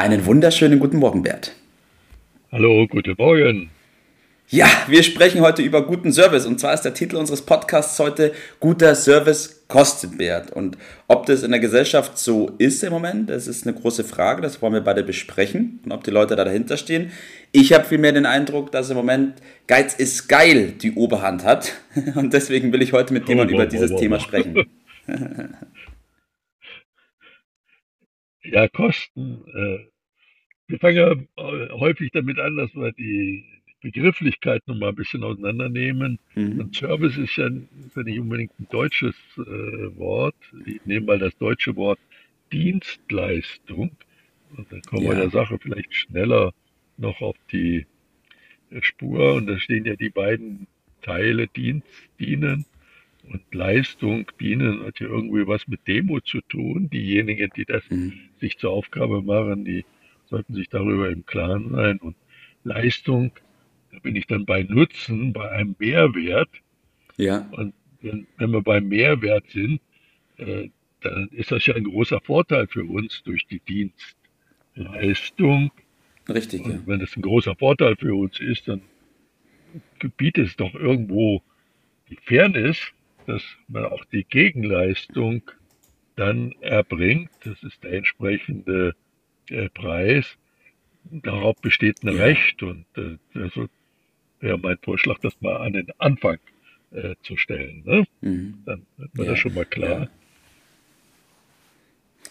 Einen wunderschönen guten Morgen, Bert. Hallo, guten Morgen. Ja, wir sprechen heute über guten Service und zwar ist der Titel unseres Podcasts heute Guter Service kostet Bert. Und ob das in der Gesellschaft so ist im Moment, das ist eine große Frage, das wollen wir beide besprechen und ob die Leute da dahinter stehen. Ich habe vielmehr den Eindruck, dass im Moment Geiz ist geil die Oberhand hat und deswegen will ich heute mit jemandem oh, über dieses oh, oh, Thema sprechen. ja, Kosten. Äh, wir fangen ja äh, häufig damit an, dass wir die Begrifflichkeit noch mal ein bisschen auseinandernehmen. Mhm. Und Service ist ja, ist ja, nicht unbedingt ein deutsches äh, Wort. Ich nehme mal das deutsche Wort Dienstleistung. Und dann kommen ja. wir der Sache vielleicht schneller noch auf die äh, Spur. Und da stehen ja die beiden Teile Dienst, dienen und Leistung dienen hat ja irgendwie was mit Demo zu tun. Diejenigen, die das mhm. sich zur Aufgabe machen, die sollten sich darüber im Klaren sein. Und Leistung, da bin ich dann bei Nutzen, bei einem Mehrwert. Ja. Und wenn, wenn wir beim Mehrwert sind, äh, dann ist das ja ein großer Vorteil für uns durch die Dienstleistung. Richtig. Und ja. wenn das ein großer Vorteil für uns ist, dann gebietet es doch irgendwo die Fairness, dass man auch die Gegenleistung dann erbringt. Das ist der entsprechende äh, Preis. Darauf besteht ein ja. Recht und äh, also wäre mein Vorschlag, das mal an den Anfang äh, zu stellen. Ne? Mhm. Dann wird man ja. das schon mal klar. Ja.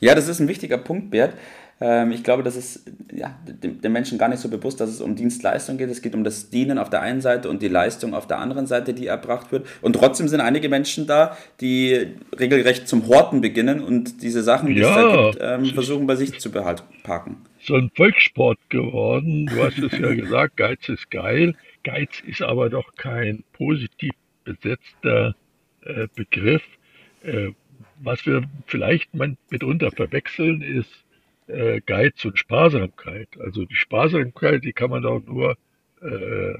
Ja, das ist ein wichtiger Punkt, Bert. Ähm, ich glaube, das ist ja, dem, Menschen gar nicht so bewusst, dass es um Dienstleistung geht. Es geht um das Dienen auf der einen Seite und die Leistung auf der anderen Seite, die erbracht wird. Und trotzdem sind einige Menschen da, die regelrecht zum Horten beginnen und diese Sachen, die ja, es da gibt, ähm, versuchen bei sich zu behalten, parken. So ein Volkssport geworden. Du hast es ja gesagt, Geiz ist geil. Geiz ist aber doch kein positiv besetzter äh, Begriff. Was wir vielleicht mitunter verwechseln, ist äh, Geiz und Sparsamkeit. Also die Sparsamkeit, die kann man doch nur äh,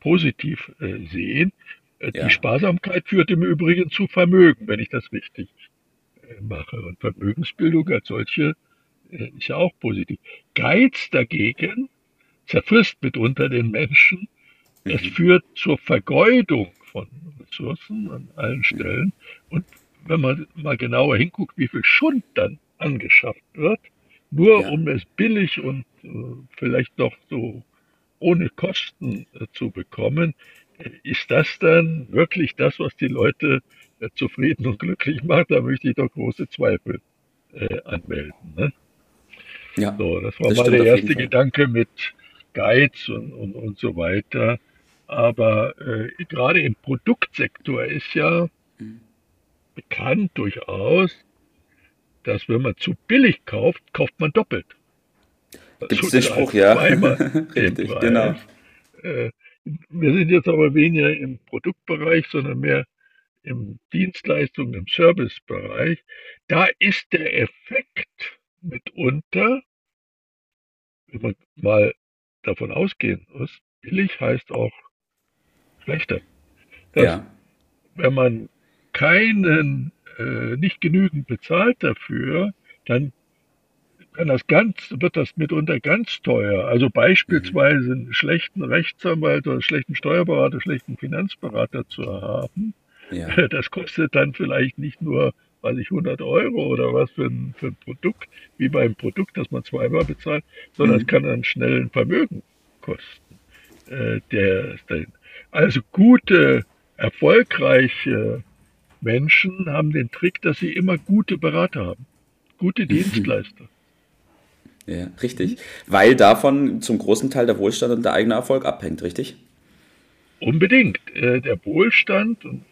positiv äh, sehen. Äh, ja. Die Sparsamkeit führt im Übrigen zu Vermögen, wenn ich das richtig äh, mache. Und Vermögensbildung als solche äh, ist ja auch positiv. Geiz dagegen zerfrisst mitunter den Menschen. Mhm. Es führt zur Vergeudung von Ressourcen an allen Stellen. Und wenn man mal genauer hinguckt, wie viel Schund dann angeschafft wird, nur ja. um es billig und äh, vielleicht noch so ohne Kosten äh, zu bekommen, äh, ist das dann wirklich das, was die Leute äh, zufrieden und glücklich macht? Da möchte ich doch große Zweifel äh, anmelden. Ne? Ja, so, das war das mal der erste Gedanke mit Geiz und, und, und so weiter. Aber äh, gerade im Produktsektor ist ja mhm. Bekannt durchaus, dass wenn man zu billig kauft, kauft man doppelt. Gibt es den Spruch, ja. Richtig, genau. Äh, wir sind jetzt aber weniger im Produktbereich, sondern mehr im Dienstleistung, im Servicebereich. Da ist der Effekt mitunter, wenn man mal davon ausgehen muss, billig heißt auch schlechter. Dass, ja. Wenn man keinen äh, nicht genügend bezahlt dafür, dann das ganz, wird das mitunter ganz teuer. Also beispielsweise einen schlechten Rechtsanwalt oder einen schlechten Steuerberater, einen schlechten Finanzberater zu haben. Ja. Das kostet dann vielleicht nicht nur, weiß ich, 100 Euro oder was für ein, für ein Produkt, wie beim Produkt, das man zweimal bezahlt, sondern mhm. es kann dann schnell ein Vermögen kosten. Äh, der, also gute, erfolgreiche Menschen haben den Trick, dass sie immer gute Berater haben, gute mhm. Dienstleister. Ja, richtig. Weil davon zum großen Teil der Wohlstand und der eigene Erfolg abhängt, richtig? Unbedingt. Äh, der Wohlstand, und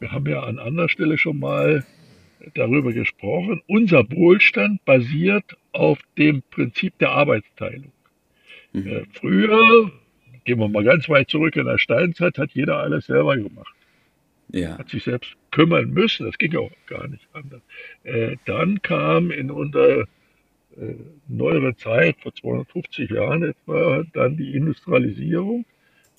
wir haben ja an anderer Stelle schon mal darüber gesprochen, unser Wohlstand basiert auf dem Prinzip der Arbeitsteilung. Mhm. Äh, früher, gehen wir mal ganz weit zurück in der Steinzeit, hat jeder alles selber gemacht. Ja. Hat sich selbst kümmern müssen, das ging auch gar nicht anders. Äh, dann kam in unserer äh, neuere Zeit, vor 250 Jahren etwa, dann die Industrialisierung.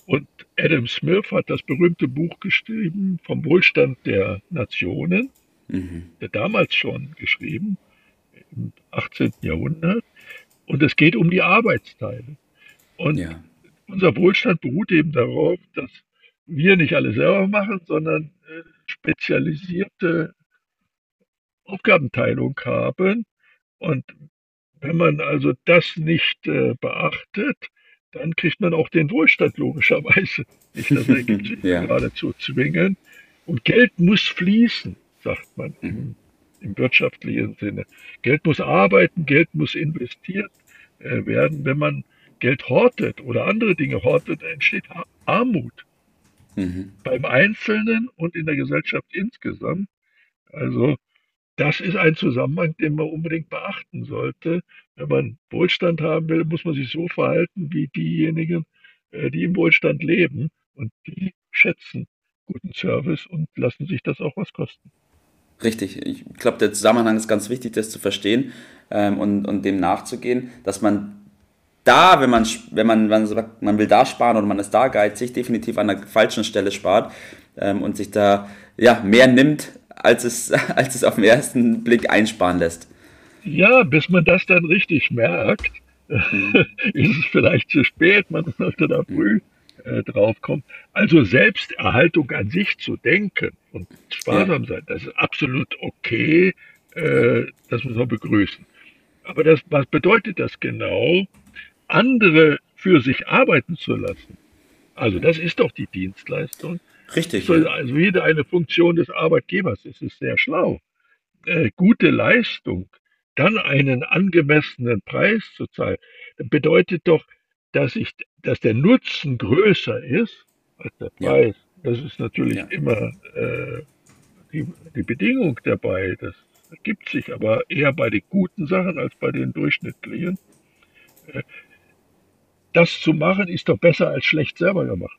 Und Adam Smith hat das berühmte Buch geschrieben vom Wohlstand der Nationen, mhm. der damals schon geschrieben, im 18. Jahrhundert. Und es geht um die Arbeitsteile. Und ja. unser Wohlstand beruht eben darauf, dass wir nicht alle selber machen, sondern äh, spezialisierte Aufgabenteilung haben. Und wenn man also das nicht äh, beachtet, dann kriegt man auch den Wohlstand logischerweise nicht. Das ergibt sich ja. geradezu zwingen. Und Geld muss fließen, sagt man im, mhm. im, wirtschaftlichen Sinne. Geld muss arbeiten, Geld muss investiert äh, werden. Wenn man Geld hortet oder andere Dinge hortet, entsteht Armut. Mhm. Beim Einzelnen und in der Gesellschaft insgesamt. Also das ist ein Zusammenhang, den man unbedingt beachten sollte. Wenn man Wohlstand haben will, muss man sich so verhalten wie diejenigen, äh, die im Wohlstand leben. Und die schätzen guten Service und lassen sich das auch was kosten. Richtig. Ich glaube, der Zusammenhang ist ganz wichtig, das zu verstehen ähm, und, und dem nachzugehen, dass man da, wenn man, wenn man, man sagt, man will da sparen oder man ist da geizig, definitiv an der falschen Stelle spart ähm, und sich da ja, mehr nimmt, als es, als es auf den ersten Blick einsparen lässt. Ja, bis man das dann richtig merkt, mhm. ist es vielleicht zu spät, man sollte da früh äh, drauf kommen. Also Selbsterhaltung an sich zu denken und sparsam ja. sein, das ist absolut okay, äh, das muss man begrüßen. Aber das, was bedeutet das genau? Andere für sich arbeiten zu lassen. Also das ist doch die Dienstleistung. Richtig. Ja. Also wieder eine Funktion des Arbeitgebers. Es ist sehr schlau. Äh, gute Leistung, dann einen angemessenen Preis zu zahlen, bedeutet doch, dass ich, dass der Nutzen größer ist als der Preis. Ja. Das ist natürlich ja. immer äh, die, die Bedingung dabei. Das ergibt sich aber eher bei den guten Sachen als bei den durchschnittlichen. Äh, das zu machen, ist doch besser als schlecht selber gemacht.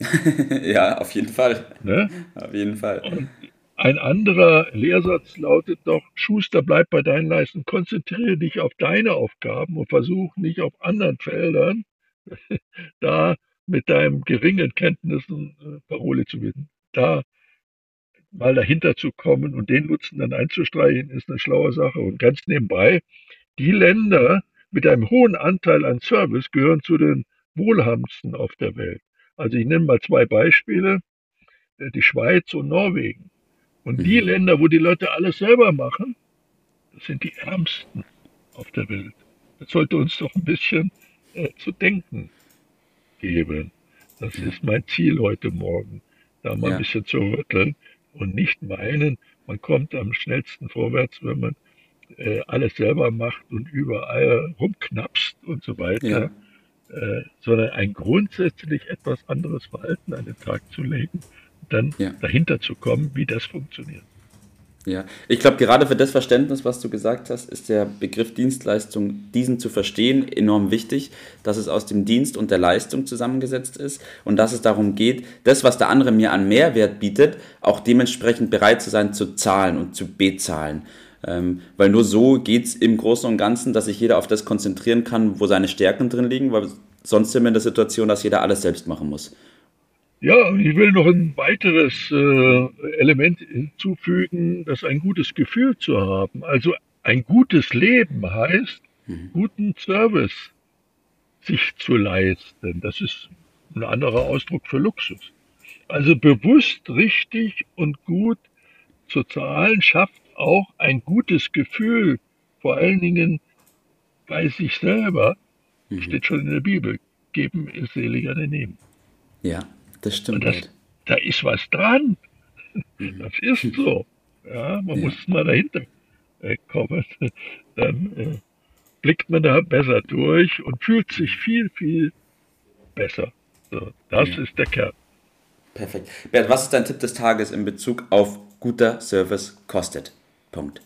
ja, auf jeden Fall. Ne? Auf jeden Fall. Und ein anderer Lehrsatz lautet doch, Schuster, bleib bei deinen Leisten, konzentriere dich auf deine Aufgaben und versuch nicht auf anderen Feldern da mit deinem geringen Kenntnissen äh, Parole zu werden. Da mal dahinter zu kommen und den Nutzen dann einzustreichen, ist eine schlaue Sache. Und ganz nebenbei, die Länder, mit einem hohen Anteil an Service gehören zu den wohlhabendsten auf der Welt. Also ich nenne mal zwei Beispiele, äh, die Schweiz und Norwegen. Und die mhm. Länder, wo die Leute alles selber machen, das sind die ärmsten auf der Welt. Das sollte uns doch ein bisschen äh, zu denken geben. Das ist mein Ziel heute Morgen, da mal ja. ein bisschen zu rütteln und nicht meinen, man kommt am schnellsten vorwärts, wenn man äh, alles selber macht und überall rumknapst und so weiter, ja. äh, sondern ein grundsätzlich etwas anderes Verhalten an den Tag zu legen dann ja. dahinter zu kommen, wie das funktioniert. Ja, ich glaube, gerade für das Verständnis, was du gesagt hast, ist der Begriff Dienstleistung, diesen zu verstehen, enorm wichtig, dass es aus dem Dienst und der Leistung zusammengesetzt ist und dass es darum geht, das, was der andere mir an Mehrwert bietet, auch dementsprechend bereit zu sein, zu zahlen und zu bezahlen. Ähm, weil nur so geht es im Großen und Ganzen, dass sich jeder auf das konzentrieren kann, wo seine Stärken drin liegen, weil sonst sind wir in der Situation, dass jeder alles selbst machen muss. Ja, ich will noch ein weiteres äh, Element hinzufügen, das ein gutes Gefühl zu haben. Also ein gutes Leben heißt, mhm. guten Service sich zu leisten. Das ist ein anderer Ausdruck für Luxus. Also bewusst richtig und gut zu zahlen schafft auch ein gutes Gefühl, vor allen Dingen bei sich selber, mhm. steht schon in der Bibel, geben ist seliger denn nehmen. Ja, das stimmt. Das. Da ist was dran. Mhm. Das ist so. Ja, man ja. muss mal dahinter kommen. Dann äh, blickt man da besser durch und fühlt sich viel, viel besser. So, das ja. ist der Kern. Perfekt. Bert, was ist dein Tipp des Tages in Bezug auf guter Service kostet? Punkt.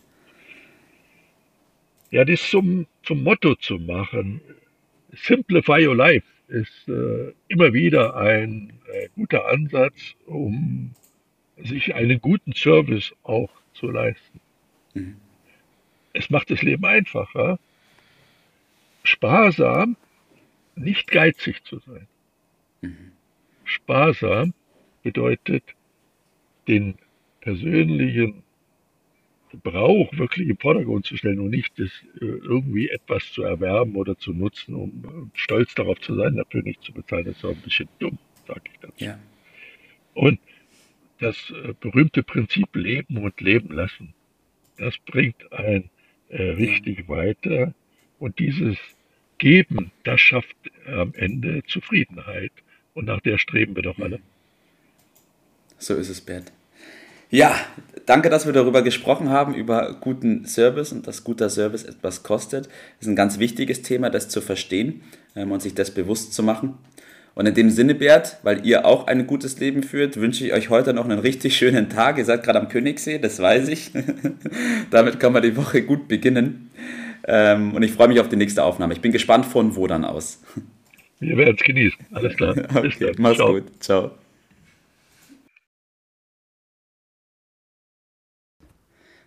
ja, das zum, zum Motto zu machen. Simplify your life ist äh, immer wieder ein äh, guter Ansatz, um sich einen guten Service auch zu leisten. Mhm. Es macht das Leben einfacher, sparsam, nicht geizig zu sein. Mhm. Sparsam bedeutet, den persönlichen Gebrauch wirklich im Vordergrund zu stellen und nicht das, äh, irgendwie etwas zu erwerben oder zu nutzen, um stolz darauf zu sein, dafür nicht zu bezahlen. Das ist auch ein bisschen dumm, sage ich dazu. Ja. Und das äh, berühmte Prinzip Leben und Leben lassen, das bringt ein äh, richtig weiter. Und dieses Geben, das schafft am Ende Zufriedenheit. Und nach der streben wir doch alle. So ist es, Bert. Ja, danke, dass wir darüber gesprochen haben, über guten Service und dass guter Service etwas kostet. Das ist ein ganz wichtiges Thema, das zu verstehen ähm, und sich das bewusst zu machen. Und in dem Sinne, Bert, weil ihr auch ein gutes Leben führt, wünsche ich euch heute noch einen richtig schönen Tag. Ihr seid gerade am Königssee, das weiß ich. Damit kann man die Woche gut beginnen. Ähm, und ich freue mich auf die nächste Aufnahme. Ich bin gespannt von wo dann aus. Wir werden es genießen. Alles klar. Okay, mach's Ciao. gut. Ciao.